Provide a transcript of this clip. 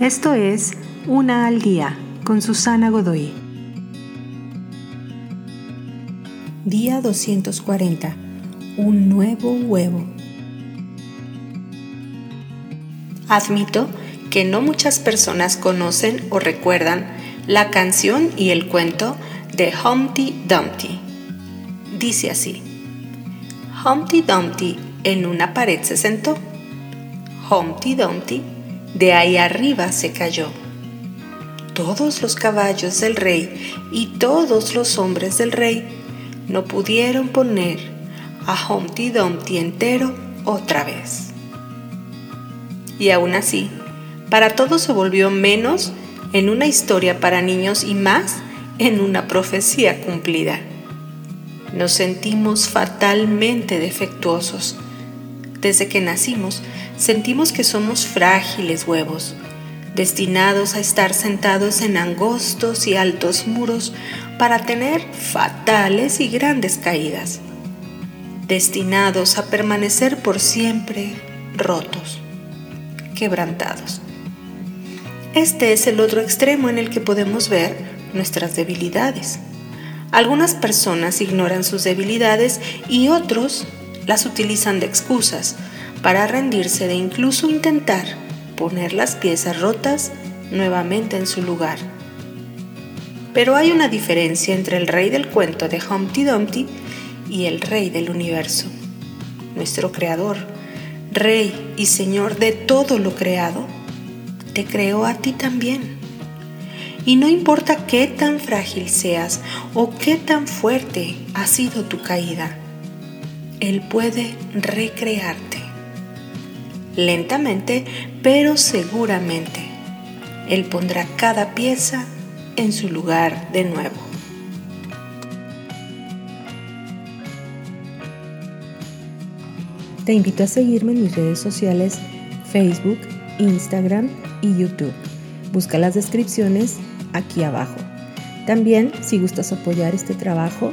Esto es Una al día con Susana Godoy. Día 240. Un nuevo huevo. Admito que no muchas personas conocen o recuerdan la canción y el cuento de Humpty Dumpty. Dice así. Humpty Dumpty en una pared se sentó. Humpty Dumpty de ahí arriba se cayó. Todos los caballos del rey y todos los hombres del rey no pudieron poner a Humpty Dumpty entero otra vez. Y aún así, para todos se volvió menos en una historia para niños y más en una profecía cumplida. Nos sentimos fatalmente defectuosos. Desde que nacimos, sentimos que somos frágiles huevos, destinados a estar sentados en angostos y altos muros para tener fatales y grandes caídas, destinados a permanecer por siempre rotos, quebrantados. Este es el otro extremo en el que podemos ver nuestras debilidades. Algunas personas ignoran sus debilidades y otros las utilizan de excusas para rendirse de incluso intentar poner las piezas rotas nuevamente en su lugar. Pero hay una diferencia entre el rey del cuento de Humpty Dumpty y el rey del universo, nuestro creador, rey y señor de todo lo creado, te creó a ti también. Y no importa qué tan frágil seas o qué tan fuerte ha sido tu caída, Él puede recrearte lentamente, pero seguramente. Él pondrá cada pieza en su lugar de nuevo. Te invito a seguirme en mis redes sociales Facebook, Instagram y YouTube. Busca las descripciones aquí abajo. También, si gustas apoyar este trabajo,